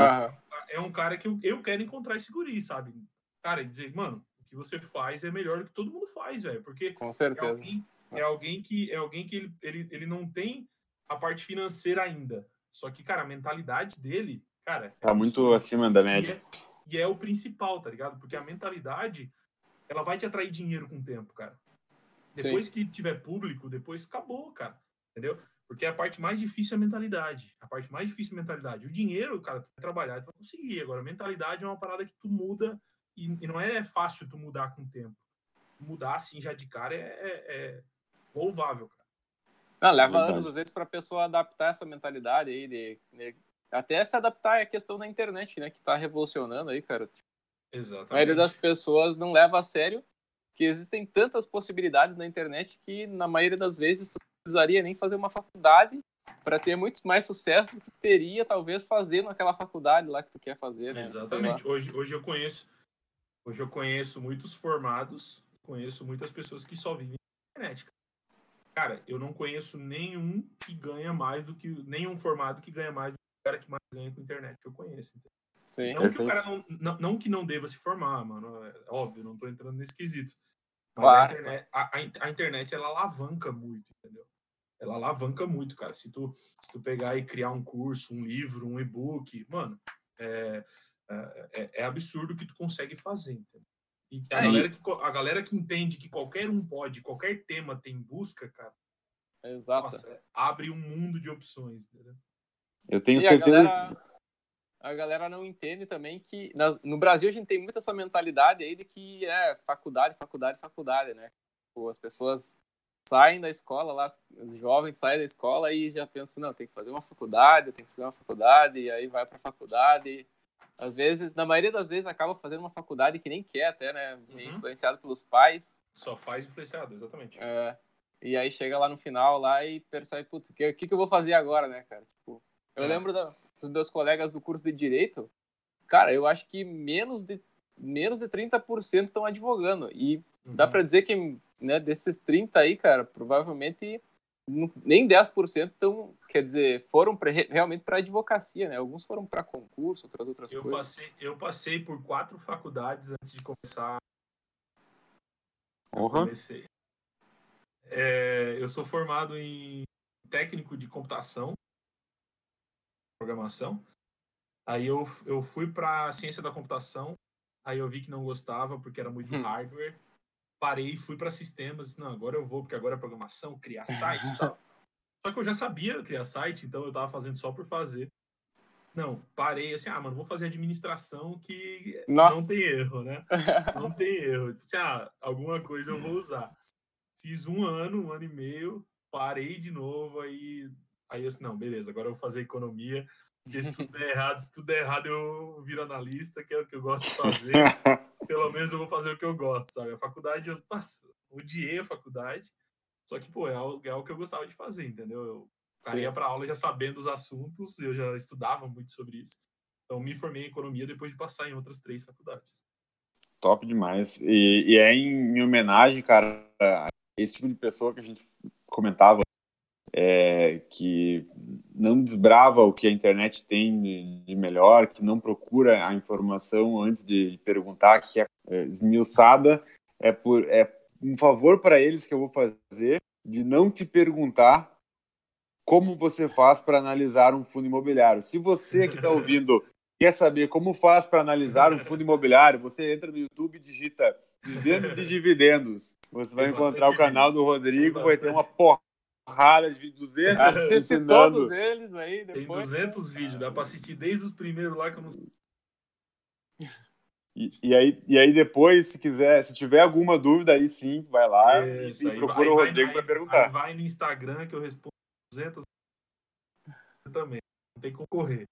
é um cara que eu, eu quero encontrar esse guri, sabe? Cara, e dizer, mano, o que você faz é melhor do que todo mundo faz, velho. Porque Com certeza. É alguém, é alguém que, é alguém que ele, ele, ele não tem a parte financeira ainda. Só que, cara, a mentalidade dele, cara. Tá é muito acima da média. É, e é o principal, tá ligado? Porque a mentalidade, ela vai te atrair dinheiro com o tempo, cara. Depois Sim. que tiver público, depois acabou, cara. Entendeu? Porque a parte mais difícil é a mentalidade. A parte mais difícil é a mentalidade. O dinheiro, cara, tu vai trabalhar, tu vai conseguir. Agora, a mentalidade é uma parada que tu muda e, e não é fácil tu mudar com o tempo. Mudar assim já de cara é, é, é louvável, cara. Não, leva anos, às vezes, para a pessoa adaptar essa mentalidade aí de, de até se adaptar à questão da internet, né? Que tá revolucionando aí, cara. Exatamente. A maioria das pessoas não leva a sério que existem tantas possibilidades na internet que, na maioria das vezes, tu precisaria nem fazer uma faculdade para ter muito mais sucesso do que teria, talvez, fazendo aquela faculdade lá que tu quer fazer, né? Exatamente. Hoje, hoje eu conheço hoje eu conheço muitos formados, conheço muitas pessoas que só vivem na internet. Cara, eu não conheço nenhum que ganha mais do que nenhum formado que ganha mais cara que mais ganha com internet que eu conheço. Sim, não que o cara não, não, não, que não deva se formar, mano. É óbvio, não tô entrando nesse quesito. Mas claro. a, internet, a, a, internet, ela alavanca muito, entendeu? ela alavanca muito, cara. Se tu, se tu pegar e criar um curso, um livro, um e-book, mano, é, é, é absurdo o que tu consegue fazer. Entendeu? E a, galera que, a galera que entende que qualquer um pode, qualquer tema tem busca, cara. Exato. Nossa, abre um mundo de opções. Entendeu? Eu tenho E certeza. A galera, a galera não entende também que na- no Brasil a gente tem muito essa mentalidade aí de que é faculdade, faculdade, faculdade, né? Tipo, as pessoas saem da escola lá, os jovens saem da escola e já pensam, não, tem que fazer uma faculdade, tem que fazer uma faculdade, e aí vai pra faculdade. Às vezes, na maioria das vezes, acaba fazendo uma faculdade que nem quer até, né? Uhum. Influenciado pelos pais. Só faz influenciado, exatamente. É, e aí chega lá no final lá e percebe, putz, o que, que, que eu vou fazer agora, né, cara? Tipo, eu É. lembro da- dos meus colegas do curso de Direito, cara, eu acho que menos de, menos de 30% estão advogando. E dá Uhum. pra dizer que, né, desses 30 aí, cara, provavelmente nem 10% estão, quer dizer, foram pra, re- realmente para advocacia, né? Alguns foram para concurso, outras outras Eu coisas. passei, eu passei por quatro faculdades antes de começar. Porra. Comecei. É, eu sou formado em técnico de computação, programação. Aí eu, eu fui para ciência da computação. Aí eu vi que não gostava porque era muito Hum. hardware. Parei e fui para sistemas. Não, agora eu vou porque agora é programação, criar site e tal. Só que eu já sabia criar site, então eu tava fazendo só por fazer. Não, parei assim, ah, mano, vou fazer administração que Nossa. não tem erro, né? Não tem erro. Assim, ah, alguma coisa eu vou usar. Fiz um ano, um ano e meio, parei de novo, aí, aí eu disse, não, beleza, agora eu vou fazer economia, porque se tudo der errado, se tudo der errado, eu viro analista, que é o que eu gosto de fazer. Pelo menos eu vou fazer o que eu gosto, sabe? A faculdade, eu nossa, odiei a faculdade, só que, pô, é algo, é algo que eu gostava de fazer, entendeu? Eu ia pra aula já sabendo os assuntos, eu já estudava muito sobre isso. Então, me formei em economia depois de passar em outras três faculdades. Top demais. E, e é em, em homenagem, cara, a esse tipo de pessoa que a gente comentava, é, que não desbrava o que a internet tem de, de melhor, que não procura a informação antes de perguntar, que é, é esmiuçada, é, por, é um favor para eles que eu vou fazer de não te perguntar como você faz para analisar um fundo imobiliário. Se você que está ouvindo quer saber como faz para analisar um fundo imobiliário, você entra no YouTube e digita Vivendo de Dividendos. Você vai encontrar o canal do Rodrigo, vai ter uma bastante. Porrada de 200 Assiste ensinando. todos eles aí Tem depois. 200 vídeos, dá pra assistir desde os primeiros lá que eu não sei. E, e aí, e aí depois, se quiser, se tiver alguma dúvida, aí sim, vai lá Isso, e, aí procura vai- o Rodrigo para aí perguntar. Vai no Instagram que eu respondo 200 também. Não tem como correr.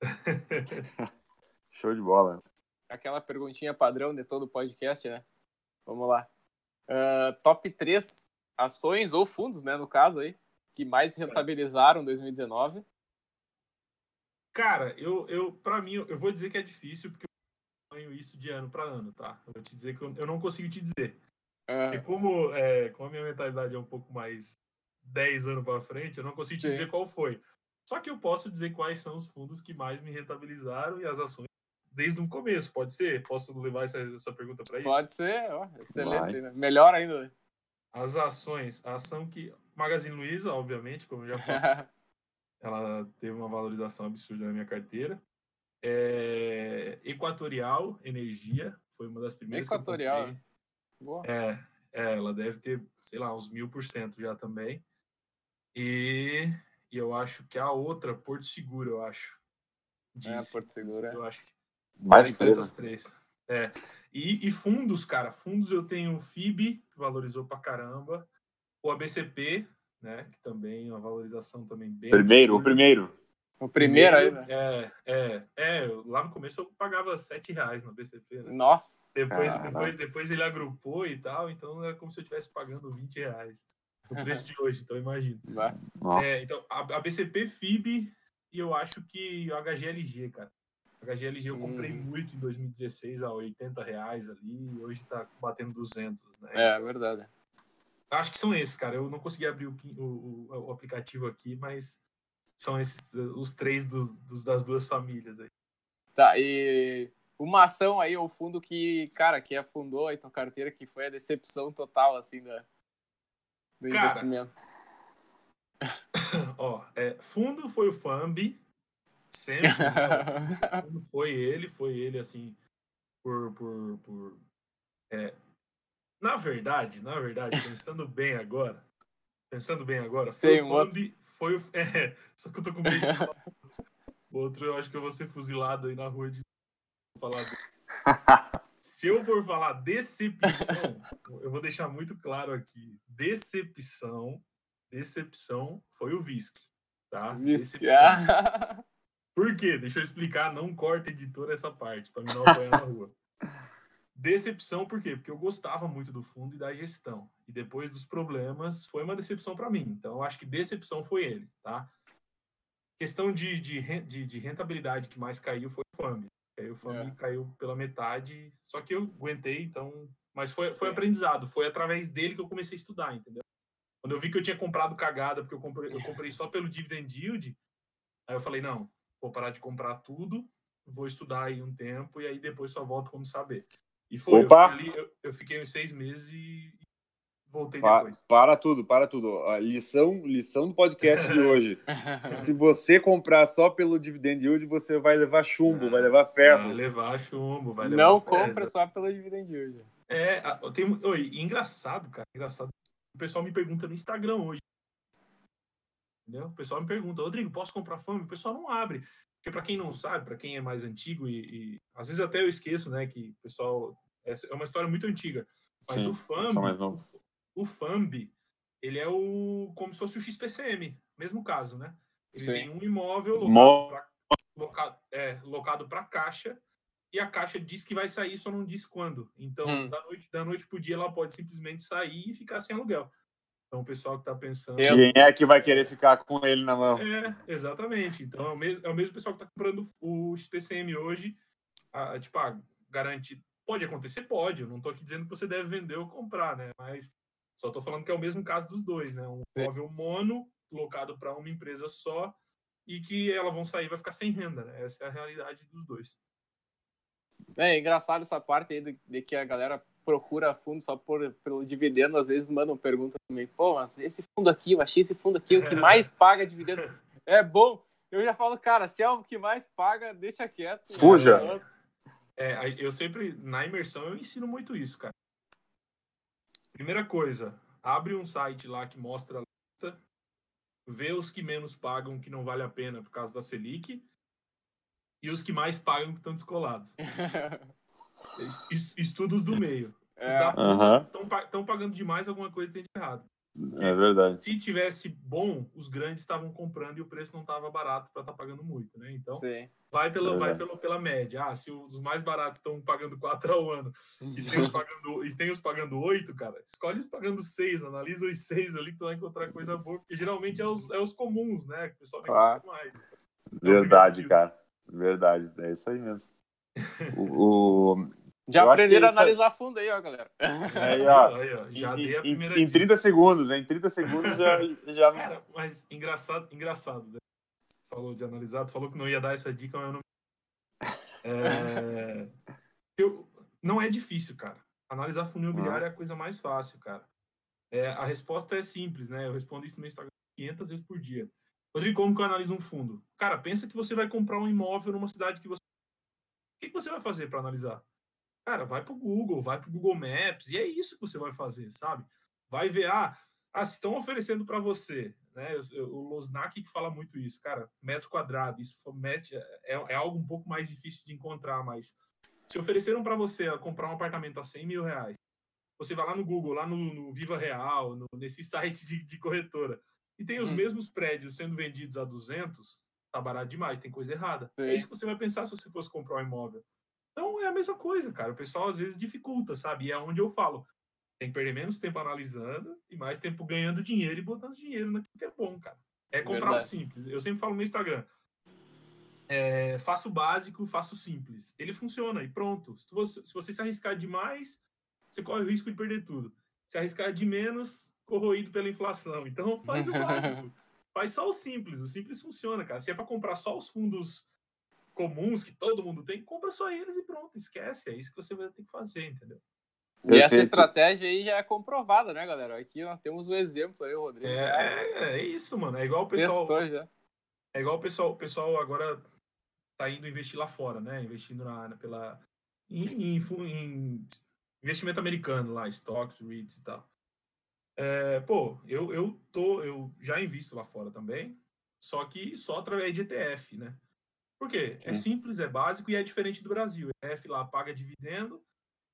Show de bola. Aquela perguntinha padrão de todo podcast, né? Vamos lá. Ah, top 3 ações ou fundos, né, no caso aí, que mais rentabilizaram em 2019. Cara, eu, eu para mim, eu vou dizer que é difícil porque eu ganho isso de ano para ano, tá? Eu vou te dizer que eu, eu não consigo te dizer. Porque como, é, como a minha mentalidade é um pouco mais 10 anos para frente, eu não consigo te Sim. dizer qual foi. Só que eu posso dizer quais são os fundos que mais me rentabilizaram e as ações desde o começo, pode ser? Posso levar essa, essa pergunta para isso? pode ser, ó, excelente, né? Melhor ainda. As ações, a ação que. Magazine Luiza, obviamente, como eu já falei, ela teve uma valorização absurda na minha carteira. É, Equatorial Energia foi uma das primeiras Equatorial. Boa. É, é, ela deve ter, sei lá, uns mil por cento já também. E, e eu acho que a outra, Porto Seguro, eu acho. É, Disse. Porto Seguro, é. Eu acho que Mais essas três. É. E, e fundos, cara, fundos eu tenho o FIB, que valorizou pra caramba. O ABCP, né, que também é uma valorização também bem Primeiro, o absurda. primeiro. O primeiro aí, né? É, é, é. Lá no começo eu pagava 7 reais no ABCP, né? Nossa. Depois, depois, depois ele agrupou e tal, então era como se eu estivesse pagando 20 reais. No preço de hoje, então imagina. É, então, a, a BCP, FIB e eu acho que o HGLG, cara. HGLG eu comprei Hum. muito em 2016 a 80 reais ali, e hoje tá batendo 200, né? É, verdade. Acho que são esses, cara. Eu não consegui abrir o, o, o- o aplicativo aqui, mas são esses os três dos, dos- das duas famílias aí. Tá, e uma ação aí, ou fundo que, cara, que afundou aí tua carteira, que foi a decepção total, assim, da, do Cara, investimento. Ó, é, fundo foi o Fambi. Sempre. né? Foi ele, foi ele, assim, por. por, por é, na verdade, na verdade, pensando bem agora, pensando bem agora, foi o um outro. Foi o. É, só que eu tô com medo de falar. O outro eu acho que eu vou ser fuzilado aí na rua de falar. dele. Se eu for falar decepção, eu vou deixar muito claro aqui. Decepção, decepção foi o Visc, tá? Decepção. Por quê? Deixa eu explicar, não corta editor essa parte, para mim não apanhar na rua. Decepção por quê? Porque eu gostava muito do fundo e da gestão. E depois dos problemas, foi uma decepção para mim. Então, eu acho que decepção foi ele, tá? Questão de, de, de, de rentabilidade que mais caiu foi o FAMB. Aí o FAMB É. caiu pela metade, só que eu aguentei, então... Mas foi, foi É. aprendizado, foi através dele que eu comecei a estudar, entendeu? Quando eu vi que eu tinha comprado cagada, porque eu comprei, eu comprei só pelo dividend yield, aí eu falei, não, vou parar de comprar tudo, vou estudar aí um tempo e aí depois só volto quando saber. E foi, eu Opa! fiquei, ali, eu, eu fiquei uns seis meses e voltei Pa- depois. para tudo, para tudo. A lição, lição do podcast de hoje. Se você comprar só pelo dividend yield, você vai levar chumbo, Ah, vai levar Vai ferro. levar chumbo, vai levar Não compra só pelo dividend yield. É, tem, oi, e engraçado, cara, engraçado. O pessoal me pergunta no Instagram hoje. Entendeu? O pessoal me pergunta, Rodrigo, posso comprar fome? O pessoal não abre. Porque para quem não sabe, para quem é mais antigo e, e às vezes até eu esqueço, né, que o pessoal essa é uma história muito antiga. Mas Sim, o FAMB, o, o FAMB, ele é o como se fosse o XPCM, mesmo caso, né? Ele Sim. tem um imóvel locado locado, é, locado para caixa e a caixa diz que vai sair, só não diz quando. Então, Hum. da noite da noite pro dia ela pode simplesmente sair e ficar sem aluguel. Então, o pessoal que tá pensando Eu- Quem é que vai querer ficar com ele na mão? é, exatamente. Então é o mesmo, é o mesmo pessoal que está comprando o XPCM hoje. A, tipo, ah, garante. Pode acontecer? Pode. Eu não estou aqui dizendo que você deve vender ou comprar, né? Mas só estou falando que é o mesmo caso dos dois, né? Um Sim. imóvel mono, locado para uma empresa só, e que elas vão sair e vai ficar sem renda, né? Essa é a realidade dos dois. É engraçado essa parte aí de, de que a galera procura fundo só por, pelo dividendo, às vezes mandam pergunta também, pô, mas esse fundo aqui, eu achei esse fundo aqui o que mais paga dividendo. É bom. Eu já falo, cara, se é o que mais paga, deixa quieto. Fuja. É, eu sempre, na imersão, eu ensino muito isso, cara. Primeira coisa, abre um site lá que mostra a lista, vê os que menos pagam, que não vale a pena por causa da Selic, e os que mais pagam que estão descolados. Es- es- Estudos do meio. Os É, estão pagando demais, alguma coisa tem de errado. é verdade. Se tivesse bom, os grandes estavam comprando e o preço não estava barato para estar pagando muito, né? Então, sim. vai pela, vai Verdade. pela, pela média. Ah, se os mais baratos estão pagando 4 ao ano e tem os pagando, e tem os pagando 8, cara, escolhe os pagando 6, analisa os 6 ali, tu vai encontrar coisa boa, porque geralmente é os, é os comuns, né? Que o pessoal negocia Claro. mais. Verdade, cara. Verdade. É isso aí mesmo. O, o- Já Eu aprenderam a analisar fundo aí, ó, galera. aí, ó, Aí, ó, já em, dei a em- primeira em dica. 30 segundos, né? Em 30 segundos já, já. Cara, mas engraçado, engraçado. né? Falou de analisar, tu falou que não ia dar essa dica, mas eu não. É, eu, não é difícil, cara. Analisar fundo imobiliário é a coisa mais fácil, cara. É, a resposta é simples, né? Eu respondo isso no meu Instagram 500 vezes por dia. Rodrigo, como que eu analiso um fundo? Cara, pensa que você vai comprar um imóvel numa cidade que você. O que, que você vai fazer para analisar? Cara, vai pro Google, vai pro Google Maps, e é isso que você vai fazer, sabe? Vai ver, ah, ah, estão oferecendo para você, né? O Losnak que fala muito isso, cara, metro quadrado, isso for- met- é, é algo um pouco mais difícil de encontrar, mas se ofereceram para você a comprar um apartamento a 100 mil reais, você vai lá no Google, lá no, no Viva Real, no, nesse site de, de corretora, e tem os Hum. mesmos prédios sendo vendidos a 200, tá barato demais, tem coisa errada. É Sim. isso que você vai pensar se você fosse comprar um imóvel. Então é a mesma coisa, cara. O pessoal às vezes dificulta, sabe? E é onde eu falo. Tem que perder menos tempo analisando e mais tempo ganhando dinheiro e botando dinheiro naquilo que é bom, cara. É comprar o Verdade. simples. Eu sempre falo no Instagram. É, faça o básico, faça o simples. Ele funciona e pronto. Se você, se você se arriscar demais, você corre o risco de perder tudo. Se arriscar de menos, corroído pela inflação. Então faz o básico. Faz só o simples. O simples funciona, cara. Se é para comprar só os fundos comuns que todo mundo tem, compra só eles e pronto, esquece. É isso que você vai ter que fazer, entendeu? E essa estratégia aí já é comprovada, né, galera? Aqui nós temos o um exemplo aí, o Rodrigo. É, é, é, isso, mano. É igual o pessoal. já. É igual o pessoal, o pessoal agora tá indo investir lá fora, né? Investindo na, pela. Em, em, em investimento americano lá, stocks, REITs e tal. É, pô, eu, eu tô, eu já invisto lá fora também, só que só através de ETF, né? Por quê? É simples, é básico e é diferente do Brasil. O ETF lá paga dividendo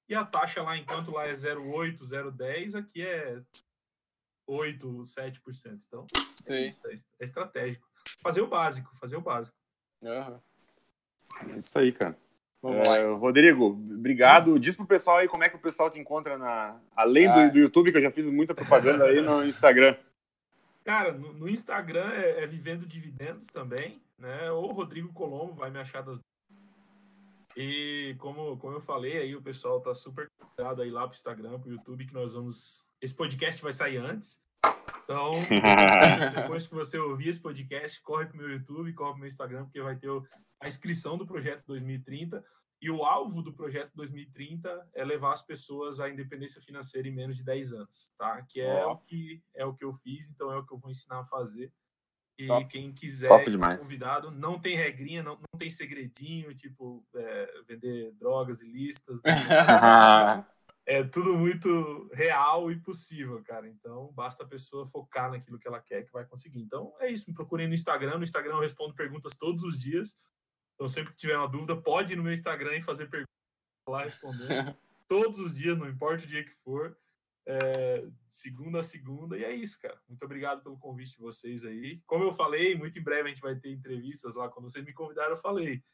e a taxa lá, enquanto lá é 0,8, 0,10, aqui é 8, 7%. Então, é, isso, é, é estratégico. Fazer o básico, fazer o básico. Uhum. É isso aí, cara. É, Rodrigo, obrigado. Diz pro pessoal aí como é que o pessoal te encontra na. Além ah. do, do, YouTube, que eu já fiz muita propaganda aí no Instagram. Cara, no, no Instagram é, é, Vivendo Dividendos também, né? Ou Rodrigo Colombo vai me achar das. E como, como eu falei, aí o pessoal tá super cuidado aí lá pro Instagram, pro YouTube, que nós vamos. Esse podcast vai sair antes. Então, depois que você ouvir esse podcast, corre pro meu YouTube, corre pro meu Instagram, porque vai ter o a inscrição do projeto 2030 e o alvo do projeto 2030 é levar as pessoas à independência financeira em menos de 10 anos, tá? Que é o que é o que eu fiz, então é o que eu vou ensinar a fazer. E Top. quem quiser Top estar convidado, não tem regrinha, não, não tem segredinho, tipo é, vender drogas ilícitas. é tudo muito real e possível, cara. Então, basta a pessoa focar naquilo que ela quer que vai conseguir. Então, é isso. Me procurem no Instagram. No Instagram eu respondo perguntas todos os dias. Então, sempre que tiver uma dúvida, pode ir no meu Instagram e fazer perguntas lá respondendo. Todos os dias, não importa o dia que for. É, segunda a segunda. E é isso, cara. Muito obrigado pelo convite de vocês aí. Como eu falei, muito em breve a gente vai ter entrevistas lá. Quando vocês me convidaram, eu falei.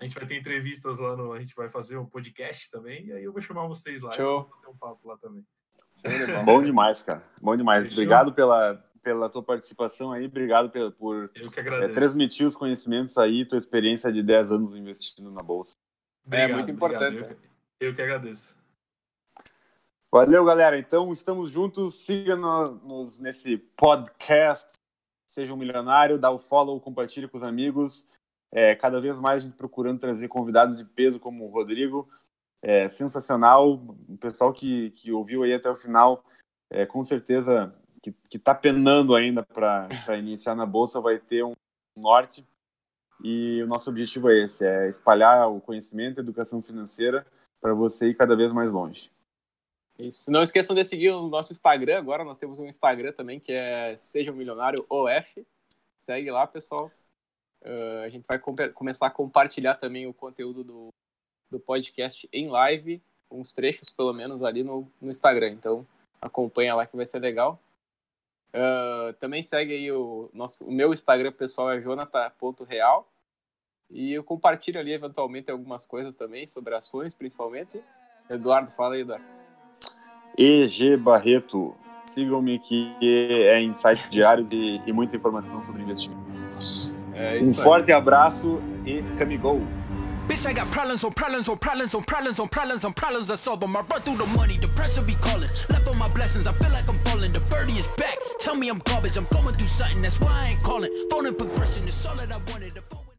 A gente vai ter entrevistas lá no. A gente vai fazer um podcast também. E aí eu vou chamar vocês lá. Show. Um papo lá também. Bom demais, cara. Bom demais. Fechou? Obrigado pela, pela tua participação aí, obrigado por, por é, transmitir os conhecimentos aí, tua experiência de 10 anos investindo na Bolsa. Obrigado, é muito importante. Eu, eu, que agradeço. Valeu, galera. Então, estamos juntos. Siga-nos nesse podcast. Seja um milionário, dá o follow, compartilhe com os amigos. É, cada vez mais a gente procurando trazer convidados de peso como o Rodrigo. É sensacional. O pessoal que, que ouviu aí até o final, é, com certeza que está penando ainda para iniciar na bolsa vai ter um norte e o nosso objetivo é esse, é espalhar o conhecimento, a educação financeira para você ir cada vez mais longe. Isso. Não esqueçam de seguir o nosso Instagram agora, nós temos um Instagram também que é Seja um Milionário OF. Segue lá, pessoal. Uh, a gente vai com começar a compartilhar também o conteúdo do, do podcast em live, uns trechos pelo menos ali no, no Instagram. Então acompanha lá que vai ser legal. Uh, também segue aí o nosso o meu Instagram pessoal é jonathan.real e eu compartilho ali eventualmente algumas coisas também sobre ações principalmente. Eduardo, fala aí, Eduardo. EG Barreto, sigam-me que é insights diários e, e, muita informação sobre investimento. É um forte abraço e camigol! Bitch, I got problems on problems on problems on problems on problems on problems I solve them. I run through the money, the pressure be calling. Left on my blessings, I feel like I'm falling. The birdie is back. Tell me I'm garbage, I'm going through something, that's why I ain't calling. Phone and progression is all that I wanted.